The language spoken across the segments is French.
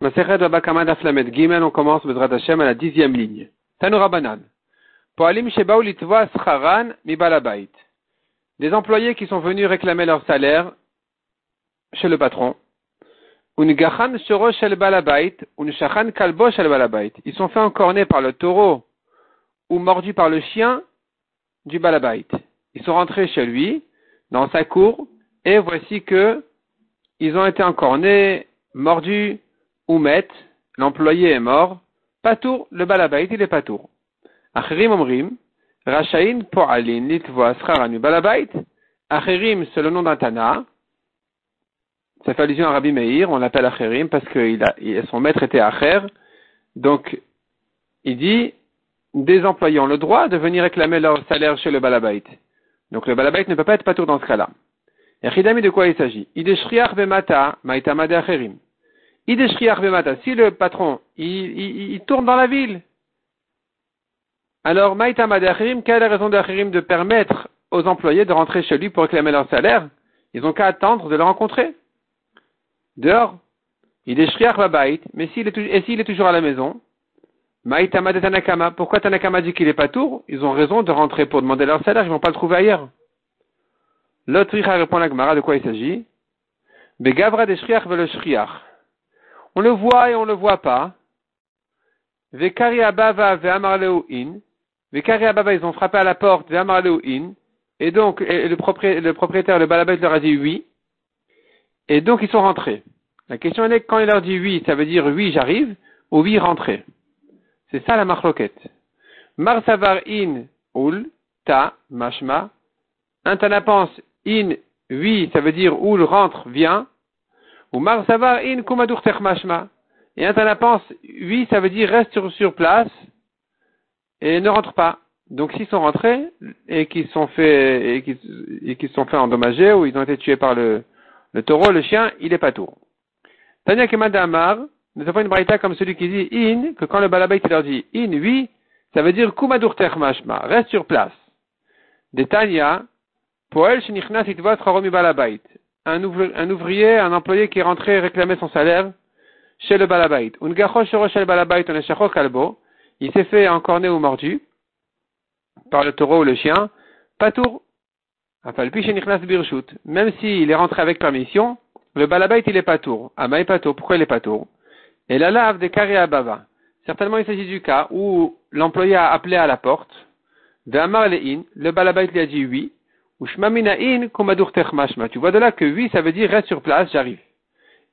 on commence Hashem à la dixième ligne. Des employés qui sont venus réclamer leur salaire chez le patron. Shoro shel balabait, un shachan kalbo shel balabait. Ils sont faits encorner par le taureau ou mordus par le chien du balabait. Ils sont rentrés chez lui, dans sa cour, et voici que ils ont été encornés, mordus, ou met, l'employé est mort, patour, le balabait, il est patour. Acherim omrim, rachain po'alin litvoa scharanu balabait, acherim, c'est le nom d'un Tana, ça fait allusion à Rabbi Meir, on l'appelle acherim parce que son maître était acher, donc il dit, des employés ont le droit de venir réclamer leur salaire chez le balabait. Donc le balabait ne peut pas être patour dans ce cas-là. Et de quoi il s'agit? Ideshriach bemata, maitama de acherim. Si le patron, il, tourne dans la ville, alors Maïtama quelle est la raison d'Achirim de permettre aux employés de rentrer chez lui pour réclamer leur salaire? Ils n'ont qu'à attendre de le rencontrer. Dehors, il est mais s'il est, et s'il est toujours à la maison, Maïtama de Tanakama, pourquoi Tanakama dit qu'il n'est pas tour? Ils ont raison de rentrer pour demander leur salaire, ils ne vont pas le trouver ailleurs. L'autre répond à la Gemara de quoi il s'agit? Begavra de Shriach le on le voit et on ne le voit pas. Vekari Abava in. Vekari ils ont frappé à la porte, in. Et donc, le, propriétaire, le balabet leur a dit oui. Et donc, ils sont rentrés. La question est quand il leur dit oui, ça veut dire oui, j'arrive, ou oui, rentrez. C'est ça la marloquette. Marsavar in ul ta mashma. Un in oui, ça veut dire ul rentre, vient. Ou Marsavar in kumadur mashma. Et un pense, oui, ça veut dire reste sur, place et ne rentre pas. Donc s'ils sont rentrés et qu'ils sont fait et qu'ils sont fait endommager ou ils ont été tués par le, le taureau, le chien, il est pas tour. Tanya Kemadamar, nous avons une braïta comme celui qui dit in, que quand le balabait leur dit in, oui, ça veut dire kumadur mashma, reste sur place. De Tanya, poel shenichnas itvot balabait un, ouvrier, un employé qui est rentré réclamer son salaire chez le balabait. Il s'est fait encorner ou mordu par le taureau ou le chien. Patour. Même s'il est rentré avec permission, le balabait il est patour. Amaï patour. Pourquoi il est patour? Et la lave des carrés à bava. Certainement il s'agit du cas où l'employé a appelé à la porte. Le balabait lui a dit oui. Tu vois de là que oui, ça veut dire reste sur place, j'arrive.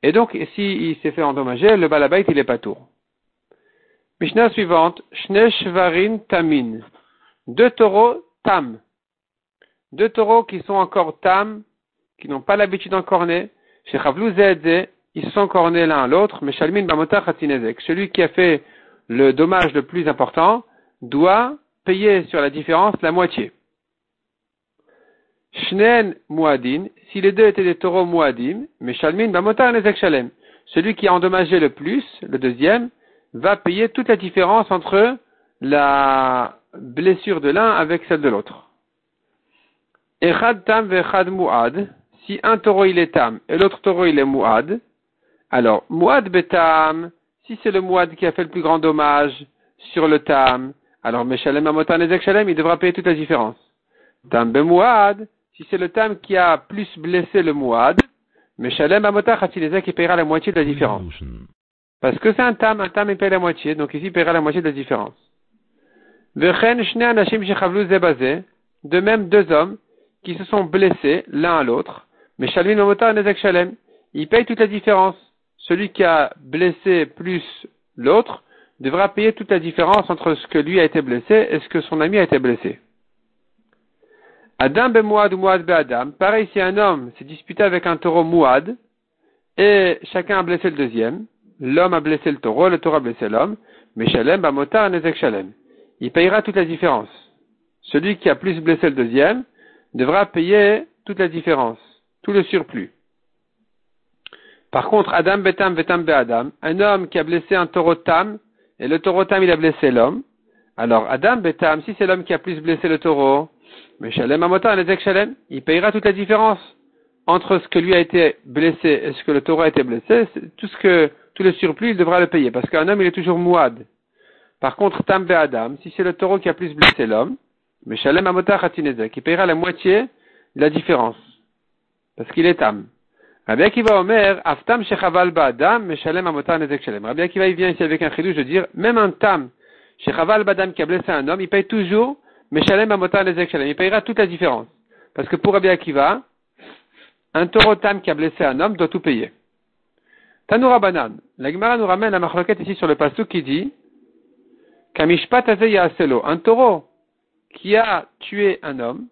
Et donc, s'il il s'est fait endommager, le balabait, il est pas tour. Mishnah suivante, Shneshvarin Tamin. Deux taureaux tam. Deux taureaux qui sont encore tam, qui n'ont pas l'habitude d'encorner. Chez ils se sont cornés l'un à l'autre, mais Shalmin Bamota Celui qui a fait le dommage le plus important doit payer sur la différence la moitié. Shnen Muadin, si les deux étaient des taureaux Muadim, mais Shalmin Bamotar Nezek Shalem. Celui qui a endommagé le plus, le deuxième, va payer toute la différence entre la blessure de l'un avec celle de l'autre. Echad Tam Vechad Muad, si un taureau il est Tam et l'autre taureau il est Muad, alors Muad Betam, si c'est le Muad qui a fait le plus grand dommage sur le Tam, alors Meshalem Bamotar Nezek Shalem, il devra payer toute la différence. Tam Muad, si c'est le tam qui a plus blessé le mouad, mais Shalem Amotach qui paiera la moitié de la différence. Parce que c'est un tam, un tam il paye la moitié, donc ici il paiera la moitié de la différence. De même deux hommes qui se sont blessés l'un à l'autre, mais Shalem Amotach Nezek Shalem, il paye toute la différence. Celui qui a blessé plus l'autre devra payer toute la différence entre ce que lui a été blessé et ce que son ami a été blessé. Adam ben Mouad ou Mouad ben Adam. Pareil, si un homme s'est disputé avec un taureau Mouad, et chacun a blessé le deuxième, l'homme a blessé le taureau, le taureau a blessé l'homme, mais Shalem, Bamotar, Nezek Shalem. Il payera toute la différence. Celui qui a plus blessé le deuxième devra payer toute la différence, tout le surplus. Par contre, Adam Betam Betam Adam, un homme qui a blessé un taureau Tam, et le taureau Tam il a blessé l'homme, alors Adam Betam, si c'est l'homme qui a plus blessé le taureau, mais Shalem Amotan, Shalem, il payera toute la différence entre ce que lui a été blessé et ce que le taureau a été blessé. Tout ce que tout le surplus, il devra le payer, parce qu'un homme, il est toujours mouad. Par contre, tam adam, si c'est le taureau qui a plus blessé l'homme, mais shalem amota qui paiera la moitié de la différence, parce qu'il est tam. Rabbi Akiva Omer, aftam shechaval ba'adam, meshalem amota nezek shalem. Rabbi Akiva, il vient ici avec un chidouche de dire, même un tam, shechaval ba'adam qui a blessé un homme, il paye toujours, meshalem. Il payera toute la différence. Parce que pour Rabbi Akiva, un taureau tam qui a blessé un homme doit tout payer. Tanoura Banan. La Gemara nous ramène la machloquette ici sur le pasuk qui dit. Un taureau qui a tué un homme.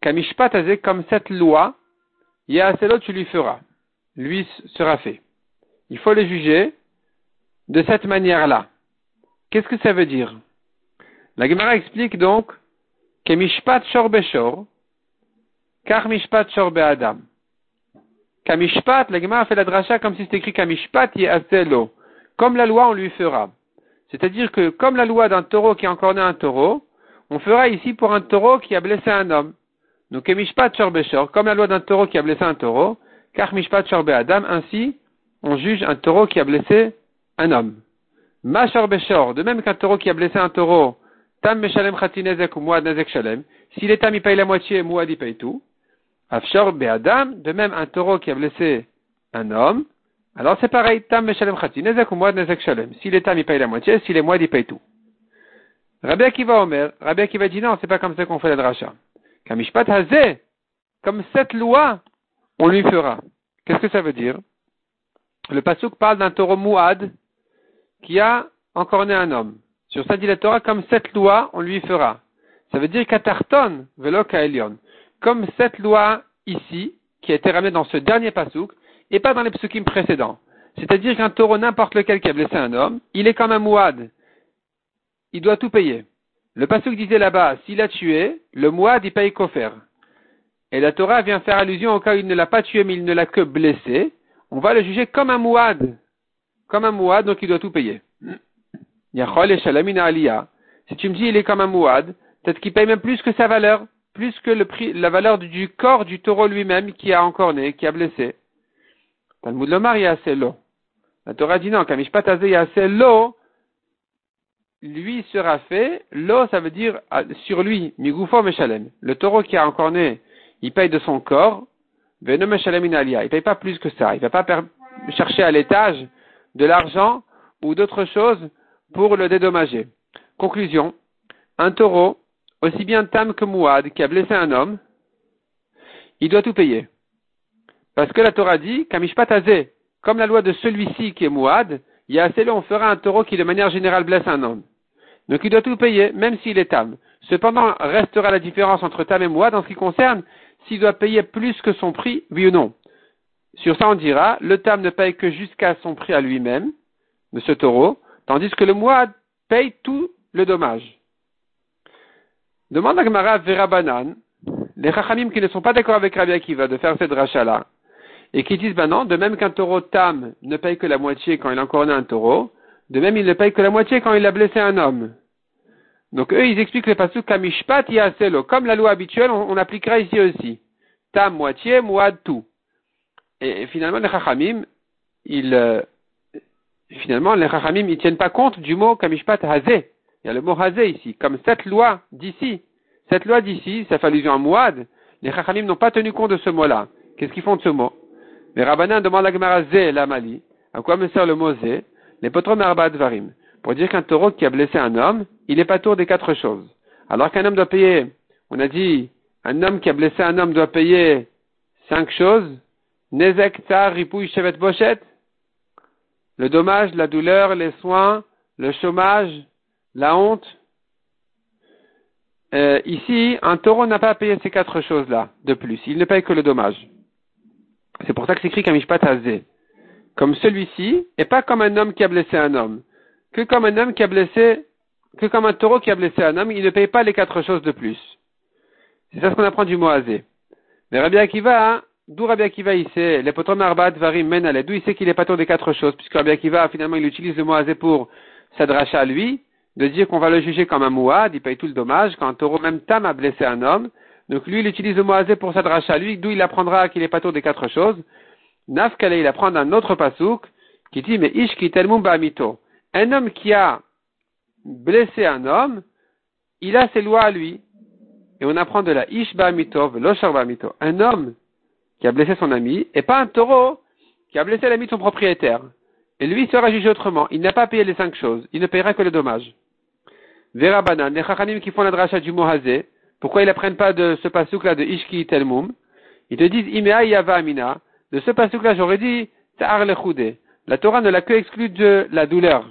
Kamishpat comme cette loi, Yaaselo tu lui feras. Lui sera fait. Il faut le juger de cette manière-là. Qu'est-ce que ça veut dire? La Gemara explique donc Kamishpat Shor Beshor, Kar Mishpat Shor Adam. Kamishpat, la Gemara fait la dracha comme si c'était écrit Kamishpat Yaselo. Comme la loi, on lui fera. C'est-à-dire que comme la loi d'un taureau qui a encore né un taureau, on fera ici pour un taureau qui a blessé un homme. Donc Kamishpat Beshor, comme la loi d'un taureau qui a blessé un taureau, car Mishpat Adam, ainsi on juge un taureau qui a blessé un homme. Ma Beshor, de même qu'un taureau qui a blessé un taureau, Tam Meshalem Khatinezek ou Shalem, s'il paye la moitié, Muad il paye tout. Afshor de même un taureau qui a blessé un homme, alors c'est pareil, tam meshalem chati, nezek ou shalem. S'il paye la moitié, s'il est moed, il paye tout. Rabbi Akiva Omer, Rabbi Akiva dit non, c'est pas comme ça qu'on fait la dracha. Kamishpat hazeh, comme cette loi, on lui fera. Qu'est-ce que ça veut dire? Le pasuk parle d'un taureau mouad qui a encore né un homme. Sur ça dit la Torah, comme cette loi, on lui fera. Ça veut dire katarton velo kaelion comme cette loi ici, qui a été ramenée dans ce dernier pasouk, et pas dans les psukim précédents. C'est-à-dire qu'un taureau, n'importe lequel qui a blessé un homme, il est comme un mouad. Il doit tout payer. Le pasouk disait là-bas, s'il a tué, le mouad, il paye kofer. Et la Torah vient faire allusion au cas où il ne l'a pas tué, mais il ne l'a que blessé. On va le juger comme un mouad. Comme un mouad, donc il doit tout payer. Si tu me dis il est comme un mouad, peut-être qu'il paye même plus que sa valeur plus que le prix, la valeur du corps du taureau lui-même qui a encore né, qui a blessé. Talmud Lomar, l'eau. La Torah dit non, l'eau, lui sera fait, l'eau ça veut dire ah, sur lui. Le taureau qui a encore né, il paye de son corps, Veno Meshalem. Il paye pas plus que ça. Il va pas chercher à l'étage de l'argent ou d'autres choses pour le dédommager. Conclusion. Un taureau aussi bien Tam que Mouad, qui a blessé un homme, il doit tout payer. Parce que la Torah dit, Kamishpatazé, comme la loi de celui-ci qui est Mouad, il y a assez là, on fera un taureau qui de manière générale blesse un homme. Donc il doit tout payer, même s'il est Tam. Cependant, restera la différence entre Tam et Mouad en ce qui concerne s'il doit payer plus que son prix, oui ou non. Sur ça, on dira, le Tam ne paye que jusqu'à son prix à lui-même, de ce taureau, tandis que le Mouad paye tout le dommage. Demande à Gemara Vera Banan, les Chachamim qui ne sont pas d'accord avec Rabbi Akiva de faire cette rachat-là, et qui disent, ben non, de même qu'un taureau tam ne paye que la moitié quand il a encore un taureau, de même il ne paye que la moitié quand il a blessé un homme. Donc eux, ils expliquent le passage kamishpat yaselo. Comme la loi habituelle, on, appliquera ici aussi. Tam moitié, mouad tout. Et, finalement, les chachamim, ils, euh, finalement, les chachamim, ils tiennent pas compte du mot kamishpat hazé. Il y a le mot hazé ici. Comme cette loi d'ici, cette loi d'ici, ça fait allusion à Mouad, les Chachamim n'ont pas tenu compte de ce mot-là. Qu'est-ce qu'ils font de ce mot? Les Rabbanan demandent à Gemara Zé la Mali. À quoi me sert le mot Zé Les potrom varim. Pour dire qu'un taureau qui a blessé un homme, il n'est pas tour des quatre choses. Alors qu'un homme doit payer, on a dit, un homme qui a blessé un homme doit payer cinq choses. Nezek, tsar, ripouille, chevet, bochet. Le dommage, la douleur, les soins, le chômage, la honte. Euh, ici, un taureau n'a pas à payer ces quatre choses-là de plus. Il ne paye que le dommage. C'est pour ça que c'est écrit Kamishpat Hazé. Comme celui-ci, et pas comme un homme qui a blessé un homme. Que comme un homme qui a blessé, un taureau qui a blessé un homme, il ne paye pas les quatre choses de plus. C'est ça ce qu'on apprend du mot Hazé. Mais Rabbi Akiva, hein, d'où Rabbi Akiva il sait, les potrom arbat varim men d'où il sait qu'il est tour des quatre choses, puisque Rabbi Akiva, finalement, il utilise le mot Hazé pour s'adresser à lui, de dire qu'on va le juger comme un mouad, il paye tout le dommage, quand un taureau même tam a blessé un homme, donc lui il utilise le moazé pour s'adresser à lui, d'où il apprendra qu'il est tour des quatre choses. Nafkale, il apprend d'un autre pasouk, qui dit, mais ish ki mito. Un homme qui a blessé un homme, il a ses lois à lui. Et on apprend de la ish ba'amito, veloshar ba'amito. Un homme qui a blessé son ami, et pas un taureau qui a blessé l'ami de son propriétaire. Et lui sera jugé autrement. Il n'a pas payé les cinq choses. Il ne payera que le dommage. Vera banan, les chachanim qui font la dracha du mohazé, pourquoi ils n'apprennent pas de ce pasouk là de Ishki Telmum Ils te disent Imea Yava Amina. De ce pasouk là, j'aurais dit Ta'ar Lechoudé. La Torah ne l'a que exclu de la douleur.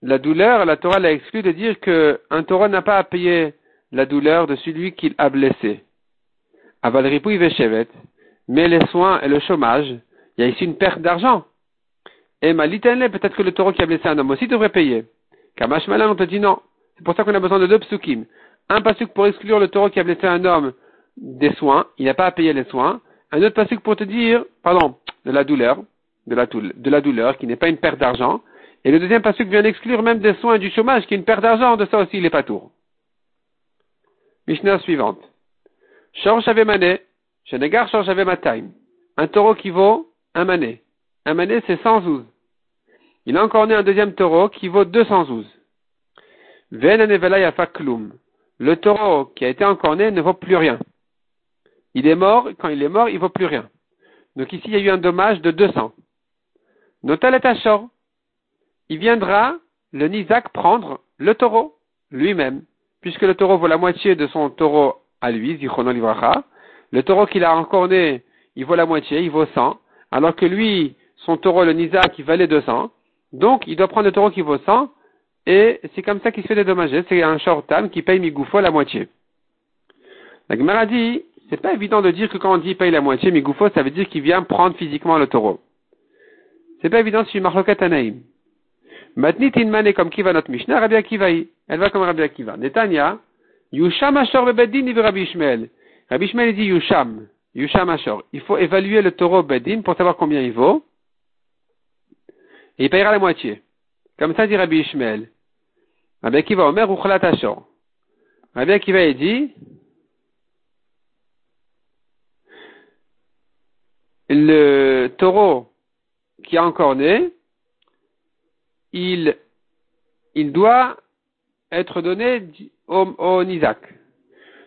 La douleur, la Torah l'a exclu de dire qu'un taureau n'a pas à payer la douleur de celui qu'il a blessé. Aval Ripouy Veshevet. Mais les soins et le chômage, il y a ici une perte d'argent. Et Malitenle, peut-être que le taureau qui a blessé un homme aussi devrait payer. Kamash Malan, on te dit non. C'est pour ça qu'on a besoin de deux psukim. Un pasuk pour exclure le taureau qui a blessé un homme des soins, il n'a pas à payer les soins. Un autre pasuk pour te dire, pardon, de la douleur, de la, de la douleur, qui n'est pas une perte d'argent. Et le deuxième pasuk vient d'exclure même des soins et du chômage, qui est une perte d'argent, de ça aussi il n'est pas tour. Mishnah suivante. Shor Shavemane, Shenegar Shor Shavemataim. Un taureau qui vaut un mané. Un mané, c'est 112. Il a encore né un deuxième taureau qui vaut 212. Le taureau qui a été encore né ne vaut plus rien. Il est mort, quand il est mort, il vaut plus rien. Donc ici, il y a eu un dommage de 200. Notal est Ashor. Il viendra, le Nizak, prendre le taureau, lui-même, puisque le taureau vaut la moitié de son taureau à lui, Le taureau qu'il a encore né, il vaut la moitié, il vaut 100, alors que lui, son taureau, le Nizak, il valait 200. Donc, il doit prendre le taureau qui vaut 100 et c'est comme ça qu'il se fait dédommager. C'est un shortam qui paye Migoufo la moitié. La Gemara dit, c'est pas évident de dire que quand on dit paye la moitié, Migoufo, ça veut dire qu'il vient prendre physiquement le taureau. C'est pas évident si Marlokat Anaïm. Matnit Inmane comme Kiva notre Mishnah, Rabbi Akivaï. Elle va comme Rabbi Akiva. Netanya, Yusham Ashor Bedin Rabbi Ishmael. Rabbi Ishmael dit Yusham. Yusham Ashor. Il faut évaluer le taureau Bedin pour savoir combien il vaut. Et il payera la moitié. Comme ça dit Rabbi Ishmael. Rabbi Akiva Omer Ashor. Rabbi Akiva dit, le taureau qui a encore né, il, il doit être donné au, au.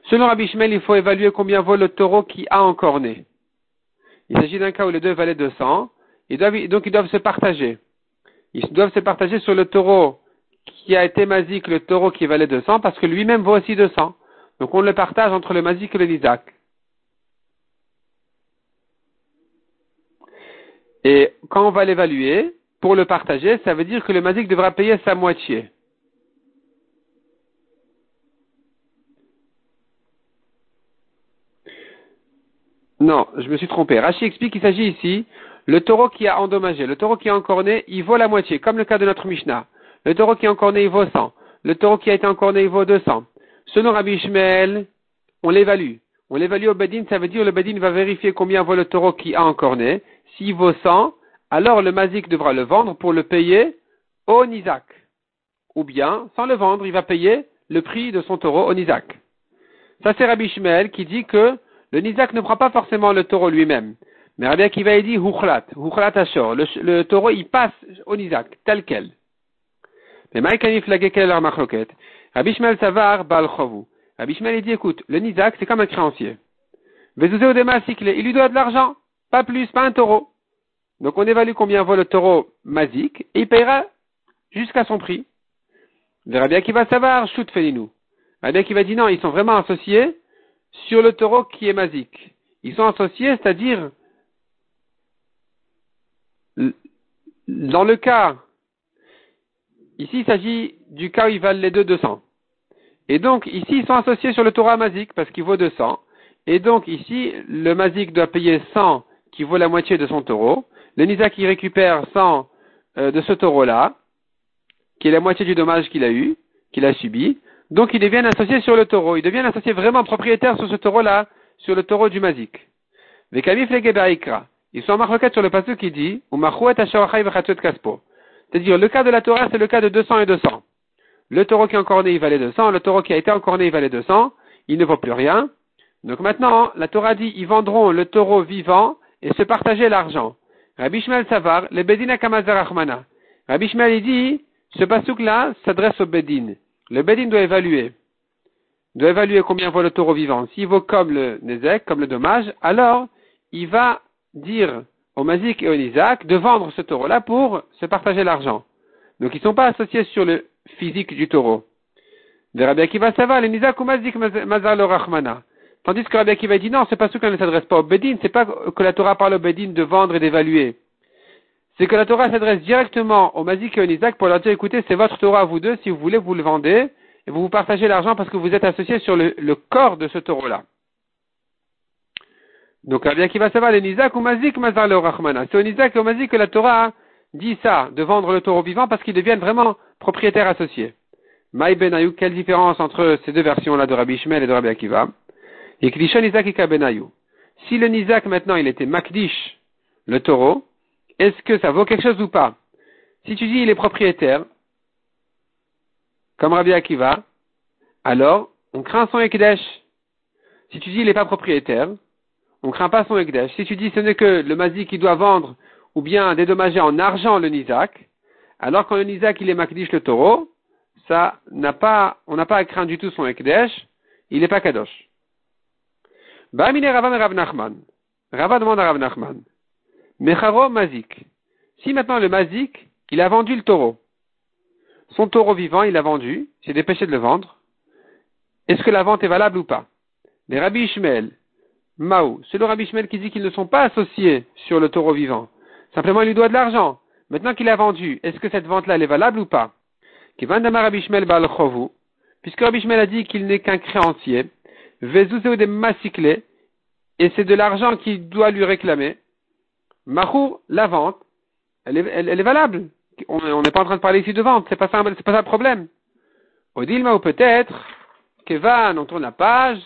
Selon Rabbi il faut évaluer combien vaut le taureau qui a encore né. Il s'agit d'un cas où les deux valaient 200, et donc ils doivent se partager. Ils doivent se partager sur le taureau qui a été mazik le taureau qui valait 200 parce que lui-même vaut aussi 200. Donc on le partage entre le mazik et le nizak. Et quand on va l'évaluer, pour le partager, ça veut dire que le mazik devra payer sa moitié. Non, je me suis trompé. Rachi explique qu'il s'agit ici, le taureau qui a endommagé, le taureau qui a encore né, il vaut la moitié, comme le cas de notre Mishnah. Le taureau qui est encore né, il vaut 100. Le taureau qui a été encore né, il vaut 200. Selon Rabbi Ishmael, on l'évalue. On l'évalue au Bedin, ça veut dire le Bedin va vérifier combien vaut le taureau qui a encore né. S'il vaut 100, alors le Mazik devra le vendre pour le payer au Nizak. Ou bien, sans le vendre, il va payer le prix de son taureau au Nizak. Ça c'est Rabbi Ishmael qui dit que le Nizak ne prend pas forcément le taureau lui-même. Mais Rabbi Akiva dit Huchlat, Huchlat Ashor. Le, taureau, il passe au Nizak, tel quel. Mais Maïkanif Lagekel Machloket. Rabbi Shmuel Savar Chovu. Rabbi Shmuel dit, écoute, le Nizak, c'est comme un créancier. Vezouze Odema il lui doit de l'argent. Pas plus, pas un taureau. Donc on évalue combien vaut le taureau mazik, et il payera jusqu'à son prix. Le Rabbi Akiva Savar, Shoot Felinu. Rabbi Akiva dit non, ils sont vraiment associés sur le taureau qui est mazik. Ils sont associés, c'est-à-dire, dans le cas Ici, il s'agit du cas où ils valent les deux 200. Et donc, ici, ils sont associés sur le Torah Mazik parce qu'il vaut 200. Et donc, ici, le Mazik doit payer 100 qui vaut la moitié de son taureau. Le Nizak, il récupère 100 euh, de ce taureau-là, qui est la moitié du dommage qu'il a eu, qu'il a subi. Donc, ils deviennent associés sur le taureau. Ils deviennent associés vraiment propriétaires sur ce taureau-là, sur le taureau du Mazik. Ils sont en sur le passage qui dit, kaspo. C'est-à-dire, le cas de la Torah, c'est le cas de 200 et 200. Le taureau qui est encore né, il valait 200. Le taureau qui a été encore né, il valait 200. Il ne vaut plus rien. Donc maintenant, la Torah dit, ils vendront le taureau vivant et se partager l'argent. Rabbi Shmuel Savar, le Bedin Kamazarachmana. Rabbi Shmuel, il dit, ce pasouk-là s'adresse au Bedin. Le Bedin doit évaluer. Doit évaluer combien vaut le taureau vivant. S'il vaut comme le Nezek, comme le dommage, alors, il va dire au Mazik et au Nizak de vendre ce taureau-là pour se partager l'argent. Donc ils ne sont pas associés sur le physique du taureau. De Rabbi Akiva Savar, le Nizak ou Mazik Mazar le Rachmana. Tandis que Rabbi Akiva dit non, c'est pas ce qu'on ne s'adresse pas au Bedin, c'est pas que la Torah parle au Bedin de vendre et d'évaluer. C'est que la Torah s'adresse directement au Mazik et au Nizak pour leur dire écoutez, c'est votre Torah vous deux, si vous voulez, vous le vendez, et vous vous partagez l'argent parce que vous êtes associés sur le, corps de ce taureau-là. Donc Rabbi Akiva savoir le Nizak ou Mazik Mazar le Rachmana? C'est au Nizak et au Mazik que la Torah dit ça, de vendre le taureau vivant parce qu'ils deviennent vraiment propriétaires associés. Maï Ben quelle différence entre ces deux versions-là de Rabbi Shmuel et de Rabbi Akiva? Et Si le Nizak maintenant il était Makdish, le taureau, est-ce que ça vaut quelque chose ou pas Si tu dis il est propriétaire, comme Rabbi Akiva, alors on craint son Ekdesh. Si tu dis il n'est pas propriétaire, on craint pas son Ekdesh. Si tu dis ce n'est que le Mazik qui doit vendre ou bien dédommager en argent le Nizak, alors quand le Nizak il est Makdish le taureau, ça n'a pas, on n'a pas à craindre du tout son Ekdesh, il n'est pas Kadosh. Ba'amine Rava Rav Nachman. Rava demande à Rav Nachman. Mecharo Mazik. Si maintenant le Mazik, il a vendu le taureau. Son taureau vivant, il l'a vendu, s'est dépêché de le vendre. Est-ce que la vente est valable ou pas? Les Rabbi Ishmael, Maou, c'est le Rabbi Ishmael qui dit qu'ils ne sont pas associés sur le taureau vivant. Simplement, il lui doit de l'argent. Maintenant qu'il a vendu, est-ce que cette vente-là, est valable ou pas? Puisque Rabbi Ishmael a dit qu'il n'est qu'un créancier, de masikle, et c'est de l'argent qu'il doit lui réclamer. Mahou, la vente, elle est, valable. On n'est pas en train de parler ici de vente, c'est pas ça, c'est pas ça le problème. Odilma ou peut-être, Kevan, on tourne la page,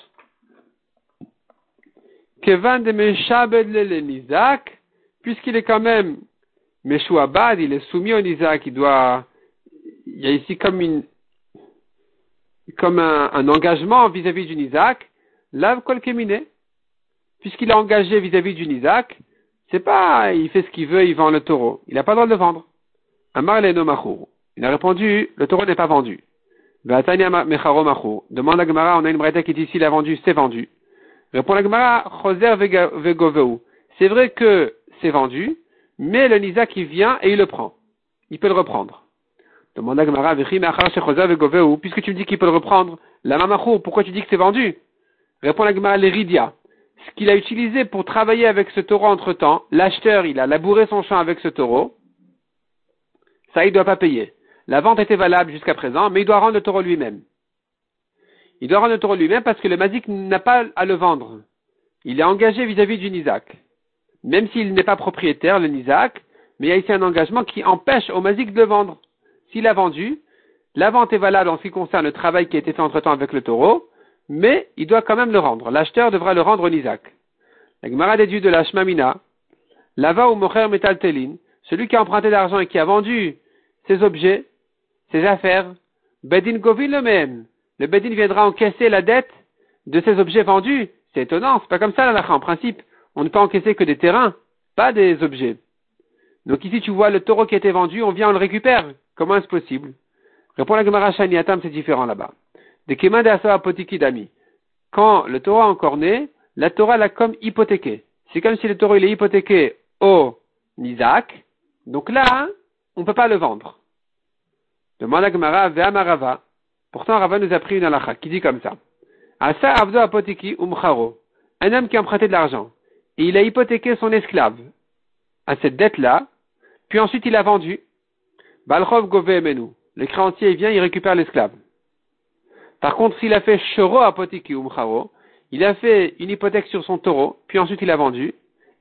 Kevan de Meshabed le Nizak, puisqu'il est quand même Meshouabad, il est soumis au Nizak, il doit, il y a ici comme une, comme un, engagement vis-à-vis du Nizak, lave kol Puisqu'il est engagé vis-à-vis du Nizak, c'est pas, il fait ce qu'il veut, il vend le taureau. Il n'a pas le droit de le vendre. Amar Il a répondu, le taureau n'est pas vendu. Demande à Gemara, on a une breta qui dit s'il a vendu, c'est vendu. Répond la Gemara, C'est vrai que c'est vendu, mais le Nizak il vient et il le prend. Il peut le reprendre. Demande à Gemara, puisque tu me dis qu'il peut le reprendre, la pourquoi tu dis que c'est vendu? Répond la Gemara, l'eridia. Ce qu'il a utilisé pour travailler avec ce taureau entre temps, l'acheteur, il a labouré son champ avec ce taureau, ça, il ne doit pas payer. La vente était valable jusqu'à présent, mais il doit rendre le taureau lui-même. Il doit rendre le taureau lui-même parce que le mazik n'a pas à le vendre. Il est engagé vis-à-vis du Nizak. Même s'il n'est pas propriétaire, le Nizak, mais il y a ici un engagement qui empêche au mazik de le vendre. S'il a vendu, la vente est valable en ce qui concerne le travail qui a été fait entre-temps avec le taureau, mais il doit quand même le rendre. L'acheteur devra le rendre au Nizak. La Gemara déduit de la Shmamina, Lava ou Mocher Metal Telin, celui qui a emprunté l'argent et qui a vendu ses objets, ses affaires, Bedin Govin le même. Le Bedin viendra encaisser la dette de ces objets vendus. C'est étonnant, c'est pas comme ça la En principe, on ne peut encaisser que des terrains, pas des objets. Donc ici, tu vois le taureau qui a été vendu, on vient, on le récupère. Comment est-ce possible? Répond la Gemara Shaniatam, c'est différent là-bas. Quand le a encore né, la Torah l'a comme hypothéqué. C'est comme si le taureau il est hypothéqué au Nizak. Donc là, on ne peut pas le vendre. Demande Gemara. Pourtant, Rava nous a pris une halakha qui dit comme ça. Asa Avdo Apotiki Umcharo. Un homme qui a emprunté de l'argent. Et il a hypothéqué son esclave à cette dette-là. Puis ensuite, il a vendu. Balchov Gove Le créancier vient, il récupère l'esclave. Par contre, s'il a fait Shoro Apotiki Umcharo, il a fait une hypothèque sur son taureau, puis ensuite il a vendu.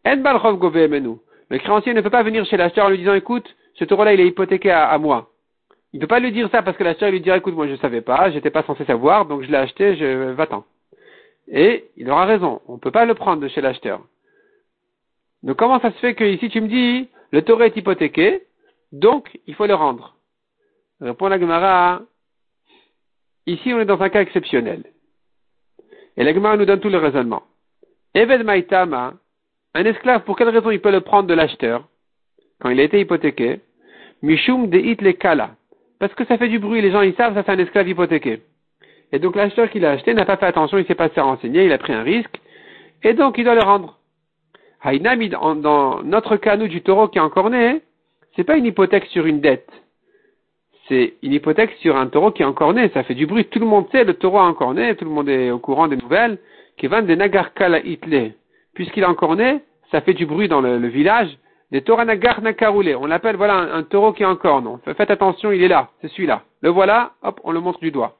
En Balchov Gove Le créancier ne peut pas venir chez l'acheteur en lui disant, écoute, ce taureau-là, il est hypothéqué à, moi. Il ne peut pas lui dire ça parce que l'acheteur lui dira, écoute, moi je ne savais pas, j'étais pas censé savoir, donc je l'ai acheté, je va-t'en. Et il aura raison, on ne peut pas le prendre de chez l'acheteur. Donc comment ça se fait que ici tu me dis, le taureau est hypothéqué, donc il faut le rendre? Répond la Gemara, ici on est dans un cas exceptionnel. Et la Gemara nous donne tout le raisonnement. Eved Maitama, un esclave, pour quelle raison il peut le prendre de l'acheteur quand il a été hypothéqué? Mishum de le kala. Parce que ça fait du bruit, les gens ils savent, ça c'est un esclave hypothéqué. Et donc l'acheteur qui l'a acheté n'a pas fait attention, il s'est pas assez renseigné, il a pris un risque, et donc il doit le rendre. Haïnami, dans notre cas, nous, du taureau qui est encore né, c'est pas une hypothèque sur une dette. C'est une hypothèque sur un taureau qui est encore né. Ça fait du bruit. Tout le monde sait, le taureau est encore né, tout le monde est au courant des nouvelles. Qui de nagar kala itle. Puisqu'il est encore né, ça fait du bruit dans le, village. Des nagar nakaroulé. On l'appelle, voilà, un, taureau qui est encore non. Faites attention, il est là. C'est celui-là. Le voilà, hop, on le montre du doigt.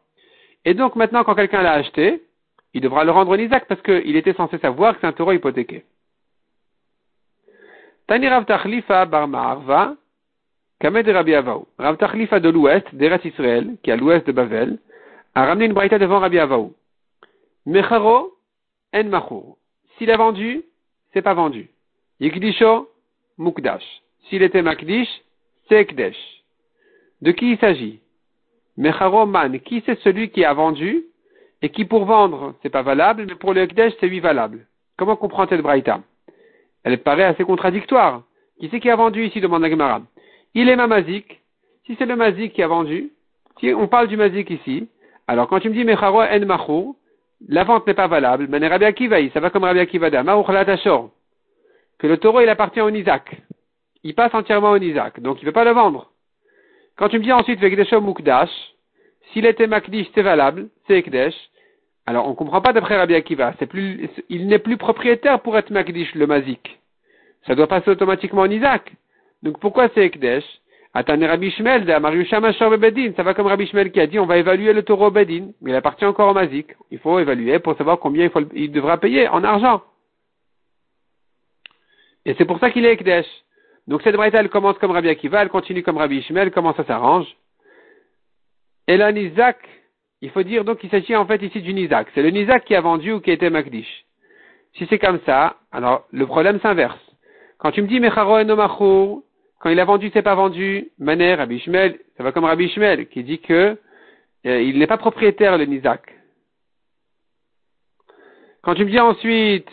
Et donc maintenant, quand quelqu'un l'a acheté, il devra le rendre en Isaac parce qu'il était censé savoir que c'est un taureau hypothéqué. Tani Rav Tachlifa Kamed Rabbi Avaou. Rav Tachlifa de l'ouest, d'Eretz Israël, qui est à l'ouest de Bavel, a ramené une braïta devant Rabbi Avaou. Mecharo en machour. S'il a vendu, c'est pas vendu. Yikdisho, mukdash. S'il était makdish, c'est ekdesh. De qui il s'agit? Mecharo man. Qui c'est celui qui a vendu et qui pour vendre, c'est pas valable, mais pour le ekdesh, c'est lui valable. Comment comprend cette braïta? Elle paraît assez contradictoire. Qui c'est qui a vendu ici? demande la Gemara. Il est ma mazik. Si c'est le mazik qui a vendu, si on parle du mazik ici, alors quand tu me dis Mecharo en machou, la vente n'est pas valable, mais Rabbi Akiva, ça va comme Rabbi Akiva que le taureau il appartient au Nizak. Il passe entièrement au Nizak, donc il ne veut pas le vendre. Quand tu me dis ensuite Vekdesho Mukdash, s'il était Makdish, c'est valable, c'est Ekdesh, alors, on ne comprend pas d'après Rabbi Akiva. Plus, il n'est plus propriétaire pour être Magdish, le Mazik. Ça doit passer automatiquement en Isaac. Donc, pourquoi c'est Ekdesh? Attendez Rabbi Shmel, ça va comme Rabbi Shmel qui a dit, on va évaluer le taureau Bedin, mais il appartient encore au Mazik. Il faut évaluer pour savoir combien il, devra payer en argent. Et c'est pour ça qu'il est Ekdesh. Donc cette braïta, elle commence comme Rabbi Akiva, elle continue comme Rabbi Ishmael, comment ça s'arrange? Et là, Isaac, il faut dire donc qu'il s'agit en fait ici du Nizak. C'est le Nizak qui a vendu ou qui été Makdish. Si c'est comme ça, alors le problème s'inverse. Quand tu me dis Mecharo quand il a vendu, c'est pas vendu, Maner, Rabbi Shmel, ça va comme Rabbi Shmel, qui dit que euh, il n'est pas propriétaire le Nizak. Quand tu me dis ensuite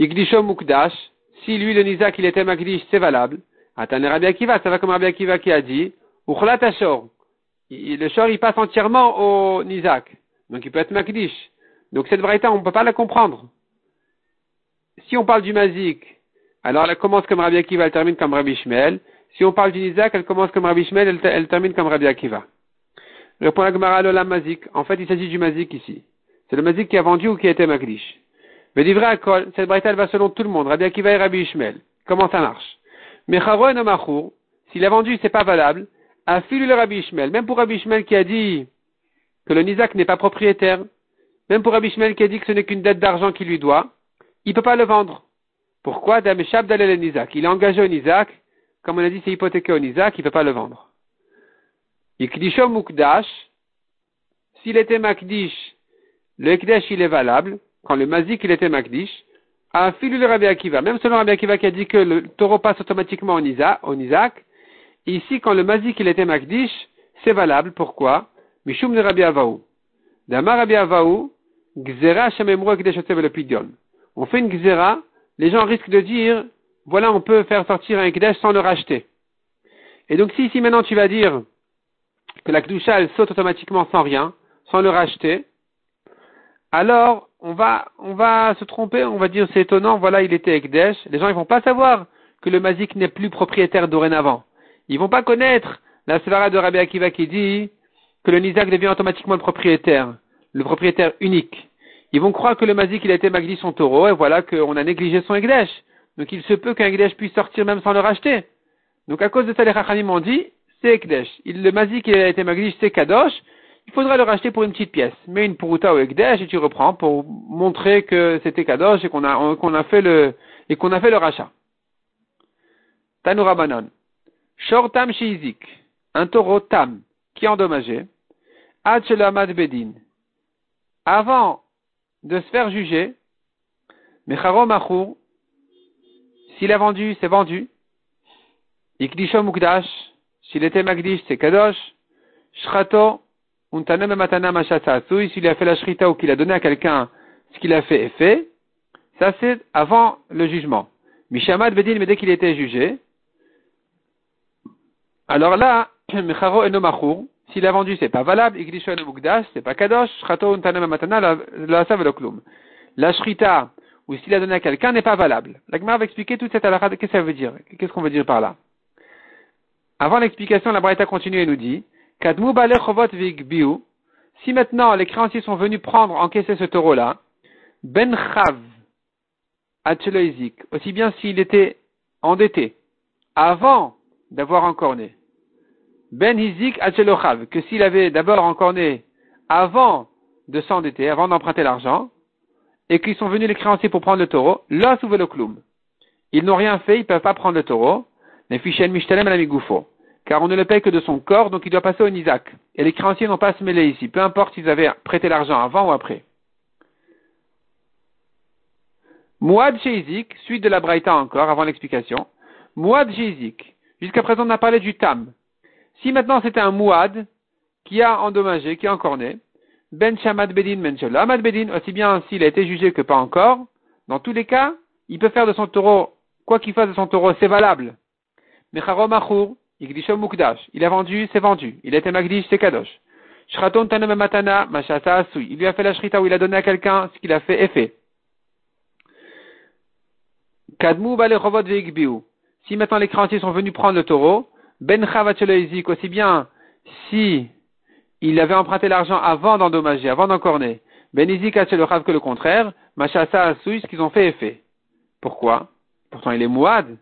Igdisho Mukdash, si lui le Nizak il était Makdish, c'est valable. Attends, Rabbi Akiva, ça va comme Rabbi Akiva qui a dit, Uchlat Ashor, le shor il passe entièrement au Nizak. Donc il peut être Makdish. Donc cette variété, on ne peut pas la comprendre. Si on parle du Mazik, alors elle commence comme Rabbi Akiva, elle termine comme Rabbi Shmuel. Si on parle du Nizak, elle commence comme Rabbi Shmuel, elle, termine comme Rabbi Akiva. Répond la Gemara Lola Mazik. En fait, il s'agit du Mazik ici. C'est le Mazik qui a vendu ou qui a été Makdish. Mais vrai à cette variété, elle va selon tout le monde, Rabbi Akiva et Rabbi Shmuel. Comment ça marche? Mais Charo et s'il a vendu, c'est pas valable, Afilu le Rabbi Ishmael, même pour Rabbi Ishmael qui a dit que le Nizak n'est pas propriétaire, même pour Rabbi Ishmael qui a dit que ce n'est qu'une dette d'argent qu'il lui doit, il ne peut pas le vendre. Pourquoi. Il est engagé au Nizak, comme on a dit, c'est hypothéqué au Nizak, il ne peut pas le vendre. Ikdisho Mukdash, s'il était Makdish, le Ekdesh il est valable, quand le Mazik il était Makdish, Afilu le Rabbi Akiva, même selon Rabbi Akiva qui a dit que le taureau passe automatiquement au Nizak, Ici, quand le mazik il était makdish, c'est valable. Pourquoi? Mishum de Rabbi Avaou. Dama Rabbi Avaou, gzera le On fait une gzera, les gens risquent de dire, voilà, on peut faire sortir un kdesh sans le racheter. Et donc, si ici maintenant tu vas dire que la kdusha elle saute automatiquement sans rien, sans le racheter, alors on va, on va se tromper, on va dire c'est étonnant, voilà, il était Ekdesh. Les gens ils vont pas savoir que le mazik n'est plus propriétaire dorénavant. Ils vont pas connaître la Svara de Rabbi Akiva qui dit que le Nizak devient automatiquement le propriétaire, le propriétaire unique. Ils vont croire que le Mazik il a été Magdi son taureau et voilà qu'on a négligé son Egdesh. Donc il se peut qu'un Egdesh puisse sortir même sans le racheter. Donc à cause de ça, les Chachanim ont dit, c'est Egdesh. le Mazik il a été Magdi, c'est Kadosh. Il faudra le racheter pour une petite pièce. Mets une Puruta au Egdesh et tu reprends pour montrer que c'était Kadosh et qu'on a, a fait le, et qu'on a fait le rachat. Tanoura Banon. Shortam Shizik, un taureau tam, qui est endommagé, Ad Bedin, avant de se faire juger, Mecharo Machur, s'il a vendu, c'est vendu, Ikdisho Mukdash, s'il était Magdish, c'est Kadosh, Shrato, Untanem Matana Mashatsatsui, s'il a fait la Shrita ou qu'il a donné à quelqu'un ce qu'il a fait est fait, Ça, c'est avant le jugement. Mishamad Bedin, mais dès qu'il était jugé, alors là, Mecharo Enomachour, s'il a vendu, c'est pas valable, Iglisho Enomugdash, c'est pas Kadosh, Matana, la La Shrita, ou s'il a donné à quelqu'un, n'est pas valable. La Gemara va expliquer toute cette halakha, qu'est-ce que ça veut dire? Qu'est-ce qu'on veut dire par là? Avant l'explication, la Braïta continue et nous dit, Kadmu Chovot Vigbiu, si maintenant les créanciers sont venus prendre, encaisser ce taureau-là, Ben Chav, aussi bien s'il était endetté, avant d'avoir encorné, Ben Hizik Achelochav, que s'il avait d'abord encorné avant de s'endetter, avant d'emprunter l'argent, et qu'ils sont venus les créanciers pour prendre le taureau, là le cloum. Ils n'ont rien fait, ils ne peuvent pas prendre le taureau, mais Fichel Mishtalem Goufo car on ne le paye que de son corps, donc il doit passer au Nizak. Et les créanciers n'ont pas à se mêler ici, peu importe s'ils avaient prêté l'argent avant ou après. Mouad suite de la Braïta encore, avant l'explication. Mouad. Jusqu'à présent, on a parlé du Tam. Si maintenant c'était un Mouad qui a endommagé, qui a encorné, Ben Shamad Bedin Ben Amad Bedin, aussi bien s'il a été jugé que pas encore, dans tous les cas, il peut faire de son taureau, quoi qu'il fasse de son taureau, c'est valable. Mecharo Machour, il a vendu, c'est vendu. Il a été Magdish, c'est Kadosh. Shraton Matana, Mashasa Asui. Il lui a fait la shrita où il a donné à quelqu'un ce qu'il a fait est fait. Kadmu Balechovot Veigbiu. Si maintenant les créanciers sont venus prendre le taureau, Ben Chavatcheloizik, aussi bien si il avait emprunté l'argent avant d'endommager, avant d'encorner, Ben Izik que le contraire, Mashasa Asui, ce qu'ils ont fait est fait. Pourquoi? Pourtant il est mouad.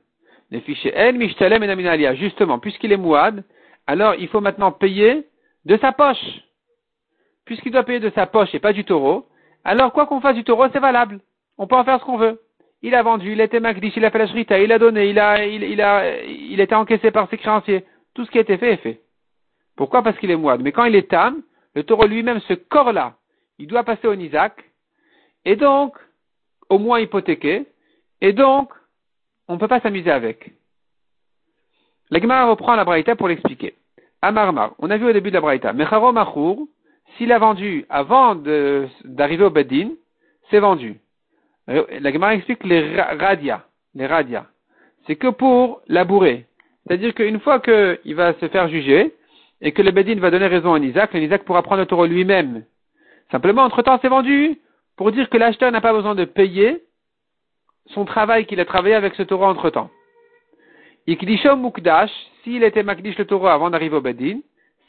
Justement, puisqu'il est mouad, alors il faut maintenant payer de sa poche. Puisqu'il doit payer de sa poche et pas du taureau, alors quoi qu'on fasse du taureau, c'est valable. On peut en faire ce qu'on veut. Il a vendu, il a été magdish, il a fait la shrita, il a donné, il a, il, il a, il été encaissé par ses créanciers. Tout ce qui a été fait est fait. Pourquoi? Parce qu'il est mouad. Mais quand il est tam, le taureau lui-même, ce corps-là, il doit passer au nizak, et donc, au moins hypothéqué, et donc, on ne peut pas s'amuser avec. La reprend la Braïta pour l'expliquer. Amarmar, on a vu au début de la Braïta, Mecharo Machour, s'il a vendu avant d'arriver au Bedin, c'est vendu. La Gemara explique les radia, les radia. C'est que pour labourer. C'est-à-dire qu'une fois qu'il va se faire juger, et que le Bedin va donner raison à Isaac, l'Isaac pourra prendre le taureau lui-même. Simplement, entre-temps, c'est vendu pour dire que l'acheteur n'a pas besoin de payer son travail qu'il a travaillé avec ce taureau entre-temps. Ikdishom Mukdash, s'il était Makdish le taureau avant d'arriver au Bedin,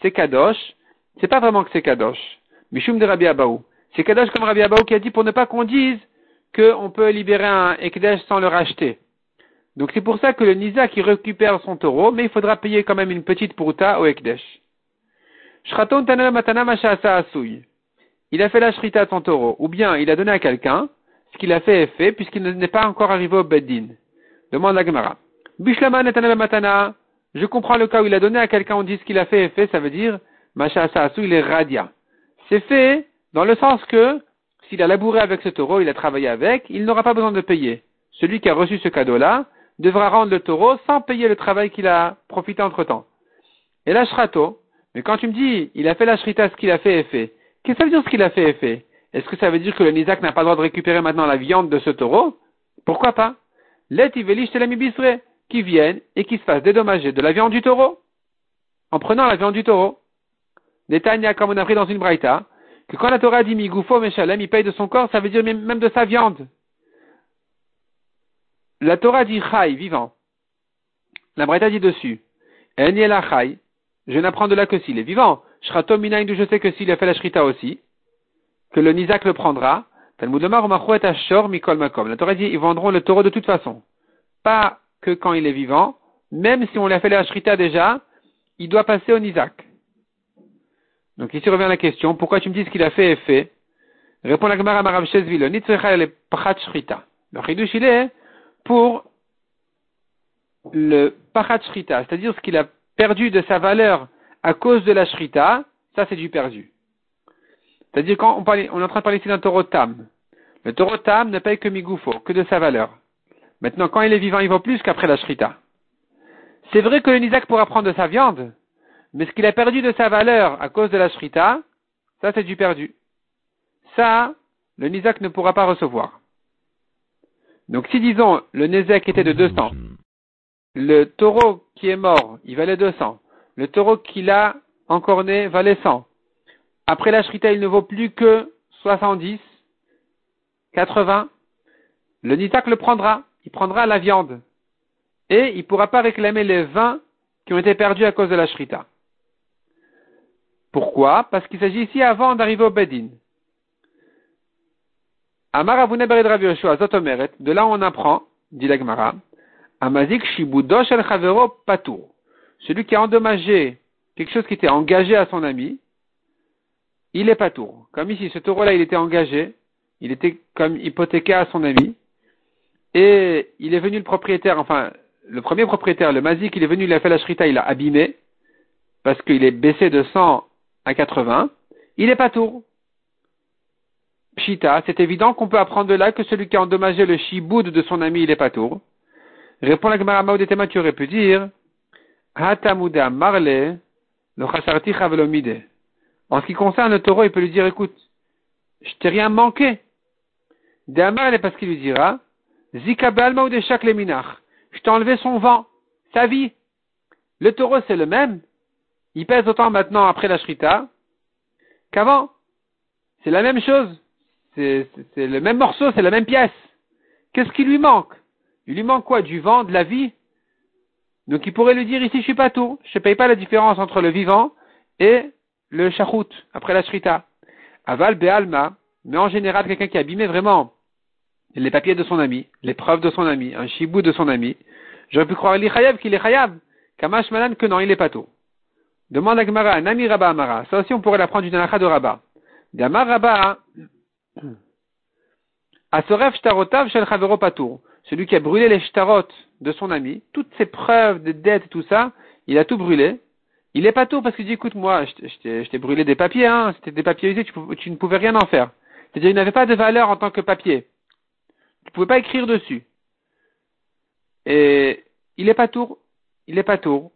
c'est Kadosh. C'est pas vraiment que c'est Kadosh. Mishum de Rabbi Abaou. C'est Kadosh comme Rabbi Abaou qui a dit pour ne pas qu'on dise qu'on peut libérer un Ekdesh sans le racheter. Donc c'est pour ça que le Nisa qui récupère son taureau, mais il faudra payer quand même une petite pourta au Ekdesh. Il a fait la shrita de son taureau, ou bien il a donné à quelqu'un, ce qu'il a fait est fait, puisqu'il n'est pas encore arrivé au Beddin. Demande la Gemara. Bishlaman matana. Je comprends le cas où il a donné à quelqu'un, on dit ce qu'il a fait est fait, ça veut dire, Macha il est radia. C'est fait dans le sens que, s'il a labouré avec ce taureau, il a travaillé avec, il n'aura pas besoin de payer. Celui qui a reçu ce cadeau-là devra rendre le taureau sans payer le travail qu'il a profité entre temps. Et shrato, mais quand tu me dis, il a fait la shrita, ce qu'il a fait est fait, qu'est-ce que ça veut dire ce qu'il a fait est fait? Est-ce que ça veut dire que le Nizak n'a pas le droit de récupérer maintenant la viande de ce taureau? Pourquoi pas? Qui viennent et qui se fassent dédommager de la viande du taureau en prenant la viande du taureau. Détail comme on a appris dans une braïta, quand la Torah dit Migoufo Meshalem, il paye de son corps, ça veut dire même de sa viande. La Torah dit Chai, vivant. La braïta dit dessus, la Chai, je n'apprends de là que s'il est vivant. Shratom Minaïn, je sais que s'il a fait la Shrita aussi, que le Nizak le prendra. Mikol. La Torah dit, ils vendront le taureau de toute façon. Pas que quand il est vivant. Même si on lui a fait la Shrita déjà, il doit passer au Nizak. Donc ici revient la question, pourquoi tu me dis ce qu'il a fait est fait? Répond la Gemara Marav Shezvi, le Pachat Shrita. Le Chidush il est pour le Pachat Shrita, c'est-à-dire ce qu'il a perdu de sa valeur à cause de la Shrita, ça c'est du perdu. C'est-à-dire quand on, on est en train de parler ici d'un taureau tam. Le taureau tam ne paye que migoufo, que de sa valeur. Maintenant, quand il est vivant, il vaut plus qu'après la shrita. C'est vrai que le nizak pourra prendre de sa viande, mais ce qu'il a perdu de sa valeur à cause de la shrita, ça c'est du perdu. Ça, le nizak ne pourra pas recevoir. Donc si disons le Nézek était de 200, le taureau qui est mort, il valait 200, le taureau qu'il a né valait 100. Après la shrita, il ne vaut plus que 70, 80. Le Nizak le prendra, il prendra la viande. Et il ne pourra pas réclamer les 20 qui ont été perdus à cause de la shrita. Pourquoi? Parce qu'il s'agit ici avant d'arriver au Bedin. Amar de là on apprend, dit l'Agmara, Amazik shibudosh el chavero patour. Celui qui a endommagé quelque chose qui était engagé à son ami, il est patour. Comme ici, ce taureau-là, il était engagé, il était comme hypothéqué à son ami, et il est venu le propriétaire, enfin, le premier propriétaire, le mazik, il est venu, il a fait la shrita, il a abîmé, parce qu'il est baissé de 100 à 80, il est patour. Pshita, c'est évident qu'on peut apprendre de là que celui qui a endommagé le shiboud de son ami, il est patour. Répond la Gemara Maudetema, tu aurais pu dire, Hatamuda marle, le chavelomide. En ce qui concerne le taureau, il peut lui dire, écoute, je t'ai rien manqué. D'amal, parce qu'il lui dira, Zikabal ou de Je t'ai enlevé son vent, sa vie. Le taureau, c'est le même. Il pèse autant maintenant après la shrita qu'avant. C'est la même chose. C'est le même morceau, c'est la même pièce. Qu'est-ce qui lui manque? Il lui manque quoi? Du vent, de la vie? Donc il pourrait lui dire ici, je suis pas tout. Je ne paye pas la différence entre le vivant et le charout, après la shrita. Aval be'alma, mais en général, quelqu'un qui a abîmé vraiment les papiers de son ami, les preuves de son ami, un chibou de son ami, j'aurais pu croire l'Ichayav qu'il est chayav. Kamash malan que non, il est pas tout. Demande à Gemara, un ami Rabba Amara. Ça aussi, on pourrait l'apprendre d'une alakha de Rabba. Gamar Rabba, Asorev shtarotav shel chavero patour. Celui qui a brûlé les shtarot de son ami, toutes ses preuves de dette et tout ça, il a tout brûlé. Il est pas tout parce qu'il dit, écoute, moi, je t'ai brûlé des papiers, hein, c'était des papiers usés, tu, ne pouvais rien en faire. C'est-à-dire, il n'avait pas de valeur en tant que papier. Tu ne pouvais pas écrire dessus. Et il est pas tour. Il est pas tour.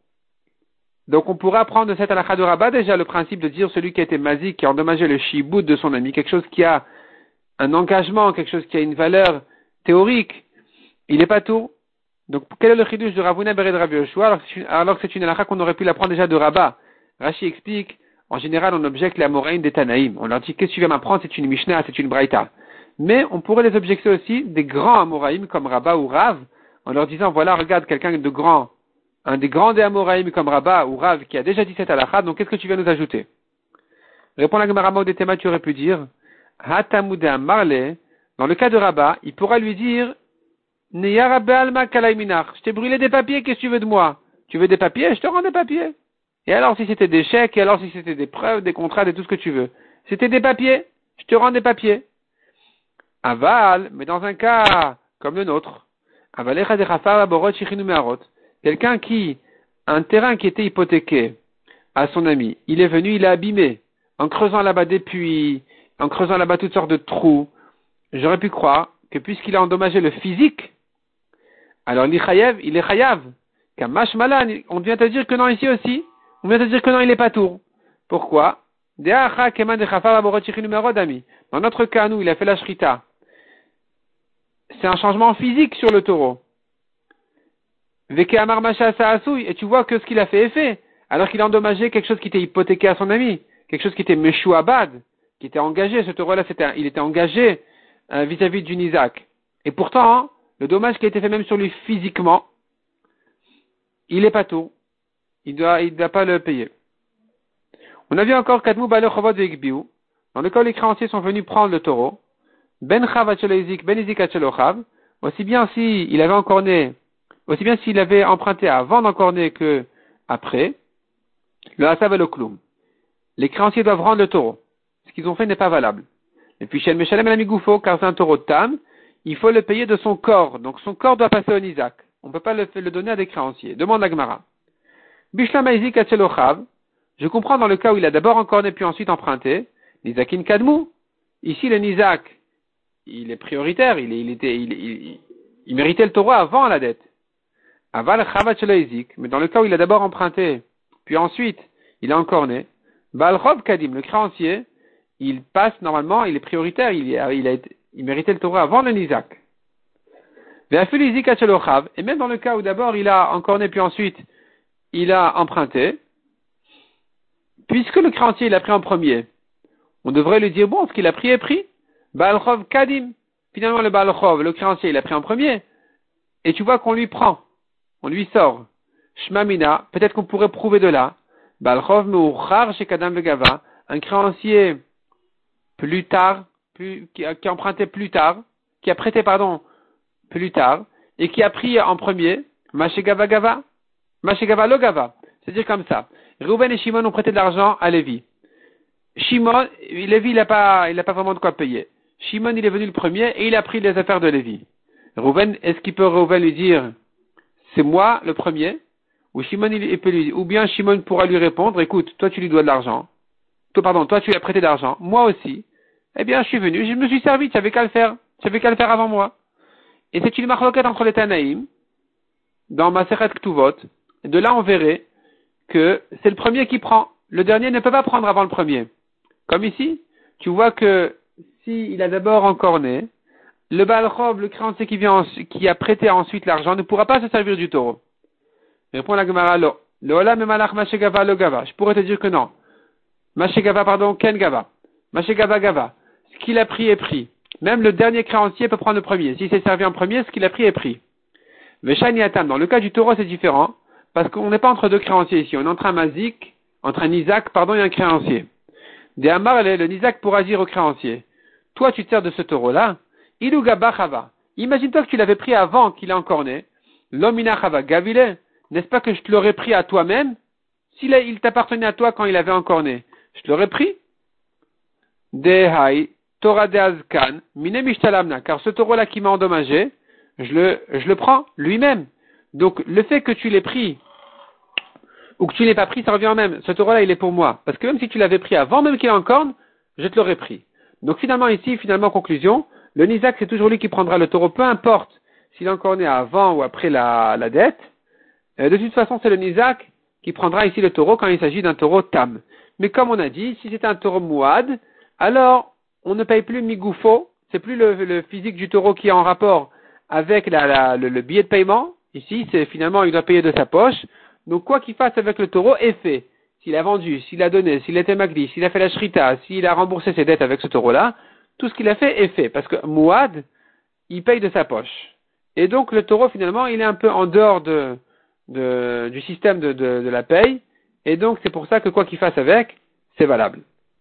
Donc on pourrait apprendre de cette halakha de Rabat déjà le principe de dire celui qui a été mazik, qui a endommagé le shibout de son ami, quelque chose qui a un engagement, quelque chose qui a une valeur théorique, il n'est pas tout. Donc quel est le chidouche de Ravuna Bered Rav Yoshua alors que c'est une halakha qu'on aurait pu l'apprendre déjà de Rabat Rashi explique, en général on objecte la moraine des Tanaïm. On leur dit qu'est-ce que tu viens m'apprendre, c'est une Mishnah, c'est une Braïta. Mais on pourrait les objecter aussi des grands Amoraïm comme Rabat ou Rav, en leur disant voilà regarde quelqu'un de grand un des grands des Amoraïm comme Rabat ou Rav qui a déjà dit cette halakha, donc qu'est-ce que tu viens nous ajouter? Répond la Gemara des Tema, tu aurais pu dire, Marle, dans le cas de Rabat, il pourra lui dire, Alma Je t'ai brûlé des papiers, qu'est-ce que tu veux de moi? Tu veux des papiers? Je te rends des papiers. Et alors si c'était des chèques, et alors si c'était des preuves, des contrats, et tout ce que tu veux. C'était des papiers, je te rends des papiers. Aval, mais dans un cas comme le nôtre, Avalecha de Quelqu'un qui, un terrain qui était hypothéqué à son ami, il est venu, il a abîmé, en creusant là-bas des puits, en creusant là-bas toutes sortes de trous. J'aurais pu croire que puisqu'il a endommagé le physique, alors l'Ichayev, il est Chayav. Kamash Malan, on vient te dire que non ici aussi. On vient te dire que non, il n'est pas tour. Pourquoi? Dans notre cas, nous, il a fait la shrita. C'est un changement physique sur le taureau. Et tu vois que ce qu'il a fait est fait. Alors qu'il a endommagé quelque chose qui était hypothéqué à son ami. Quelque chose qui était Abad, qui était engagé. Ce taureau-là, il était engagé euh, vis-à-vis d'une Isaac. Et pourtant, le dommage qui a été fait même sur lui physiquement, il est pas tout. Il doit, il doit pas le payer. On a vu encore Kadmou Balochovot de Dans le cas où les créanciers sont venus prendre le taureau, Ben Chav Ben Izik aussi bien s'il il avait encore né aussi bien s'il avait emprunté avant d'encorner que après, le hasav et le kloum. Les créanciers doivent rendre le taureau. Ce qu'ils ont fait n'est pas valable. Et puis, Shem Meshalem el car c'est un taureau de tam, il faut le payer de son corps. Donc, son corps doit passer au Isaac. On ne peut pas le, donner à des créanciers. Demande la Gemara. Je comprends dans le cas où il a d'abord encorné puis ensuite emprunté. Nizakin Kadmou. Ici, le Nizak, il est prioritaire. Il, il il, il méritait le taureau avant la dette. Aval mais dans le cas où il a d'abord emprunté, puis ensuite il a encore né, Balchov Kadim, le créancier, il passe normalement, il est prioritaire, il, a, méritait le Torah avant le Nizak. Et même dans le cas où d'abord il a encorné puis ensuite il a emprunté, puisque le créancier il a pris en premier, on devrait lui dire bon, ce qu'il a pris est pris. Baalchov Kadim. Finalement le Baalchov, le créancier il a pris en premier, et tu vois qu'on lui prend, on lui sort. Shmamina, peut-être qu'on pourrait prouver de là. Baalchov Meuchar chez Kadam Vegava, un créancier plus tard, qui, a, emprunté plus tard, qui a prêté, pardon, plus tard, et qui a pris en premier, Mashegava Gava, Mashegava Logava. C'est-à-dire comme ça. Reuben et Shimon ont prêté de l'argent à Lévi. Shimon, Lévi, il n'a pas, vraiment de quoi payer. Shimon, il est venu le premier et il a pris les affaires de Lévi. Reuben, est-ce qu'il peut Reuben lui dire, c'est moi le premier? Ou Shimon, ou bien Shimon pourra lui répondre, écoute, toi tu lui dois de l'argent. Toi, pardon, tu lui as prêté de l'argent. Moi aussi. Eh bien, je suis venu, je me suis servi, tu avais qu'à le faire. Tu qu'à le faire avant moi. Et c'est une marloquette entre les Tanaïm, dans Maseret Ktuvot. Et de là, on verrait que c'est le premier qui prend. Le dernier ne peut pas prendre avant le premier. Comme ici, tu vois que s'il a d'abord encorné, le Balrob, le créancier qui, vient qui a prêté ensuite l'argent, ne pourra pas se servir du taureau. Répond la Gemara, lo. Olam malach mashegava lo gava. Je pourrais te dire que non. Mashegava, pardon, ken gava. Mashegava gava. Ce qu'il a pris est pris. Même le dernier créancier peut prendre le premier. Si s'est servi en premier, ce qu'il a pris est pris. Atam, dans le cas du taureau, c'est différent, parce qu'on n'est pas entre deux créanciers ici. On est entre un mazik, entre un Isaac, pardon, et un créancier. De Amar, le Nizak pour agir au créancier. Toi, tu te sers de ce taureau-là. Imagine-toi que tu l'avais pris avant qu'il ait encore né. L'omina chava gavile. N'est-ce pas que je te l'aurais pris à toi-même? S'il il t'appartenait à toi quand il avait encore né, je te l'aurais pris? Dehai Torah de Azkan, car ce taureau-là qui m'a endommagé, je le, je le prends lui-même. Donc le fait que tu l'aies pris ou que tu l'aies pas pris, ça revient en même. Ce taureau-là, il est pour moi. Parce que même si tu l'avais pris avant même qu'il ait en corne, je te l'aurais pris. Donc finalement ici, finalement conclusion, le Nizak c'est toujours lui qui prendra le taureau, peu importe s'il est encore né avant ou après la, dette. Euh, de toute façon, c'est le Nizak qui prendra ici le taureau quand il s'agit d'un taureau tam. Mais comme on a dit, si c'est un taureau mouad, alors on ne paye plus migoufo, c'est plus le, physique du taureau qui est en rapport avec le, billet de paiement. Ici, c'est finalement, il doit payer de sa poche. Donc, quoi qu'il fasse avec le taureau est fait. S'il a vendu, s'il a donné, s'il était magli, s'il a fait la shrita, s'il a remboursé ses dettes avec ce taureau-là, tout ce qu'il a fait est fait. Parce que Mouad, il paye de sa poche. Et donc, le taureau, finalement, il est un peu en dehors de, du système de, de la paye. Et donc, c'est pour ça que quoi qu'il fasse avec, c'est valable.